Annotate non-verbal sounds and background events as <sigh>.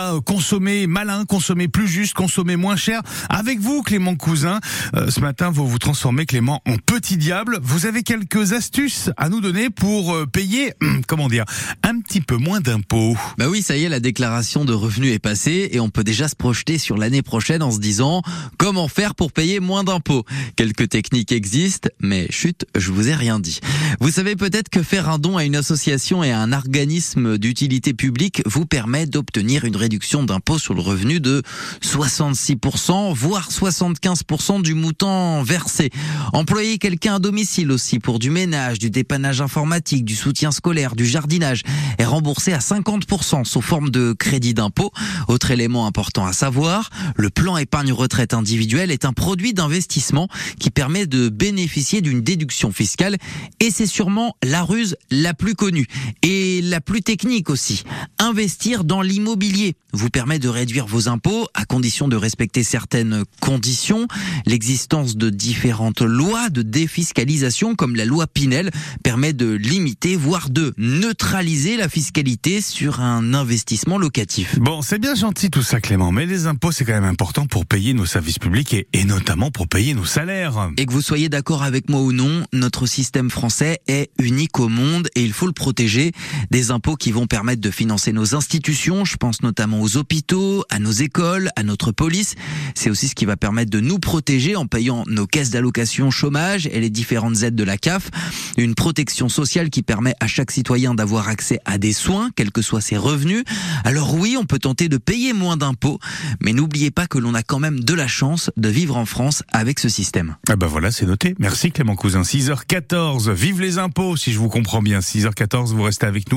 Euh, consommer malin, consommer plus juste, consommer moins cher. Avec vous, Clément Cousin, euh, ce matin, vous vous transformez, Clément, en petit diable. Vous avez quelques astuces à nous donner pour euh, payer, <clears throat> comment dire, un petit peu moins d'impôts. Bah oui, ça y est, la déclaration de revenus est passée et on peut déjà se projeter sur l'année prochaine en se disant comment faire pour payer moins d'impôts. Quelques techniques existent, mais chut, je vous ai rien dit. Vous savez peut-être que faire un don à une association et à un organisme d'utilité publique vous permet d'obtenir une réduction d'impôt sur le revenu de 66%, voire 75% du montant versé. Employer quelqu'un à domicile aussi pour du ménage, du dépannage informatique, du soutien scolaire, du jardinage est remboursé à 50% sous forme de crédit d'impôt. Autre élément important à savoir, le plan épargne retraite individuel est un produit d'investissement qui permet de bénéficier d'une déduction fiscale et c'est sûrement la ruse la plus connue et la plus technique aussi. Investir dans l'immobilier vous permet de réduire vos impôts à condition de respecter certaines conditions. L'existence de différentes lois de défiscalisation comme la loi Pinel permet de limiter voire de neutraliser la fiscalité sur un investissement locatif. Bon, c'est bien gentil tout ça Clément, mais les impôts c'est quand même important pour payer nos services publics et, et notamment pour payer nos salaires. Et que vous soyez d'accord avec moi ou non, notre système français est unique au monde et il faut le protéger des impôts qui vont permettre de financer nos institutions, je pense notamment aux hôpitaux, à nos écoles, à notre police. C'est aussi ce qui va permettre de nous protéger en payant nos caisses d'allocation chômage et les différentes aides de la CAF. Une protection sociale qui permet à chaque citoyen d'avoir accès à des soins, quels que soient ses revenus. Alors oui, on peut tenter de payer moins d'impôts, mais n'oubliez pas que l'on a quand même de la chance de vivre en France avec ce système. Ah ben voilà, c'est noté. Merci Clément Cousin. 6h14, vive les impôts si je vous comprends bien. 6h14, vous restez avec nous.